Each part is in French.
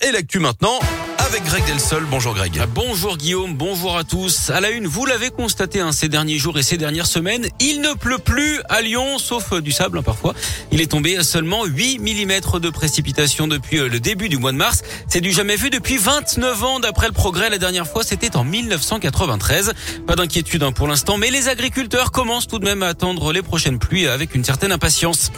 et l'actu maintenant avec Greg Delsol. Bonjour Greg. Ah, bonjour Guillaume, bonjour à tous. À la une, vous l'avez constaté hein, ces derniers jours et ces dernières semaines, il ne pleut plus à Lyon, sauf euh, du sable hein, parfois. Il est tombé à seulement 8 mm de précipitation depuis euh, le début du mois de mars. C'est du jamais vu depuis 29 ans d'après le progrès. La dernière fois, c'était en 1993. Pas d'inquiétude hein, pour l'instant, mais les agriculteurs commencent tout de même à attendre les prochaines pluies avec une certaine impatience.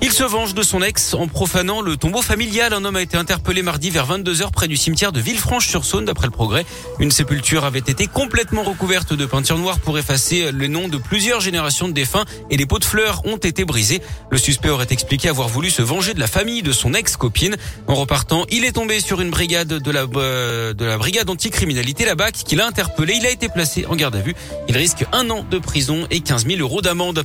Il se venge de son ex en profanant le tombeau familial. Un homme a été interpellé mardi vers 22h près du cimetière de Villefranche-sur-Saône d'après le progrès. Une sépulture avait été complètement recouverte de peinture noire pour effacer les noms de plusieurs générations de défunts et les pots de fleurs ont été brisés. Le suspect aurait expliqué avoir voulu se venger de la famille de son ex-copine. En repartant, il est tombé sur une brigade de la, euh, brigade anticriminalité, la BAC, qui l'a interpellé. Il a été placé en garde à vue. Il risque un an de prison et 15 000 euros d'amende.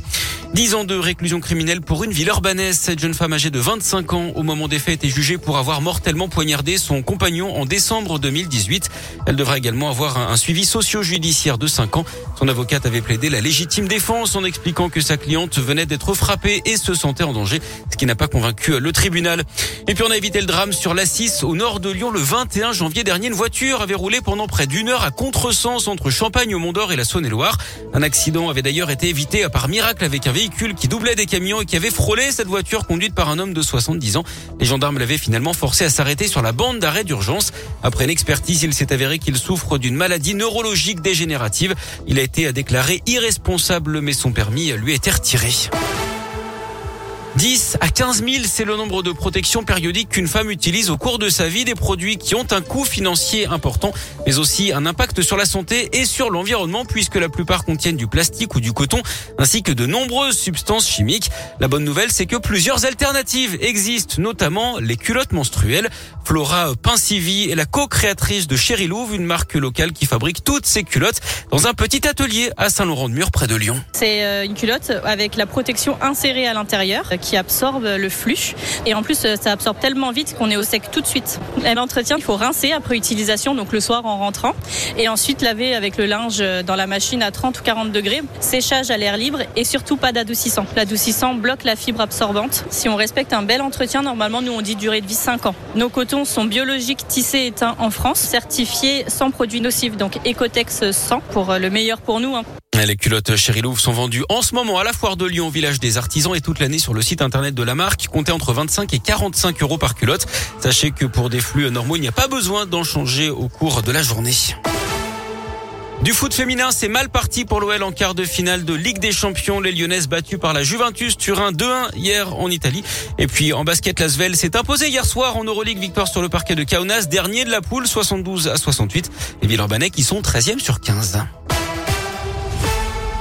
10 ans de réclusion criminelle pour une ville urbanaise. Cette jeune femme âgée de 25 ans au moment des faits était jugée pour avoir mortellement poignardé son compagnon en décembre 2018. Elle devrait également avoir un, suivi socio-judiciaire de 5 ans. Son avocate avait plaidé la légitime défense en expliquant que sa cliente venait d'être frappée et se sentait en danger, ce qui n'a pas convaincu le tribunal. Et puis on a évité le drame sur la 6 au nord de Lyon le 21 janvier dernier. Une voiture avait roulé pendant près d'une heure à contresens entre Champagne au Mont-d'Or et la Saône-et-Loire. Un accident avait d'ailleurs été évité par miracle avec un véhicule qui doublait des camions et qui avait frôlé cette voiture conduite par un homme de 70 ans. Les gendarmes l'avaient finalement forcé à s'arrêter sur la bande d'arrêt d'urgence. Après l'expertise, il s'est avéré qu'il souffre d'une maladie neurologique dégénérative. Il a été déclaré irresponsable, mais son permis lui a été retiré. 10 à 15 000, c'est le nombre de protections périodiques qu'une femme utilise au cours de sa vie, des produits qui ont un coût financier important, mais aussi un impact sur la santé et sur l'environnement, puisque la plupart contiennent du plastique ou du coton, ainsi que de nombreuses substances chimiques. La bonne nouvelle, c'est que plusieurs alternatives existent, notamment les culottes menstruelles. Flora Pincivi est la co-créatrice de Chéri Louve, une marque locale qui fabrique toutes ces culottes dans un petit atelier à Saint-Laurent-de-Mur, près de Lyon. C'est euh, une culotte avec la protection insérée à l'intérieur qui absorbe le flux. Et en plus, ça absorbe tellement vite qu'on est au sec tout de suite. L'entretien, il faut rincer après utilisation, donc le soir en rentrant. Et ensuite laver avec le linge dans la machine à 30 ou 40 degrés. Séchage à l'air libre et surtout pas d'adoucissant. L'adoucissant bloque la fibre absorbante. Si on respecte un bel entretien, normalement, nous on dit durée de vie 5 ans. Nos cotons sont biologiques, tissés et teints en France, certifiés sans produits nocifs, donc Ecotex 100 pour le meilleur pour nous. Hein. Les culottes Chérilouvre sont vendues en ce moment à la foire de Lyon, village des artisans, et toute l'année sur le site internet de la marque. Comptez entre 25 et 45 euros par culotte. Sachez que pour des flux normaux, il n'y a pas besoin d'en changer au cours de la journée. Du foot féminin, c'est mal parti pour l'OL en quart de finale de Ligue des Champions. Les Lyonnaises battues par la Juventus Turin 2-1 hier en Italie. Et puis en basket, l'Asvel s'est imposé hier soir en Euroleague victoire sur le parquet de Kaunas, dernier de la poule 72 à 68. Les Villeurbanais qui sont 13e sur 15.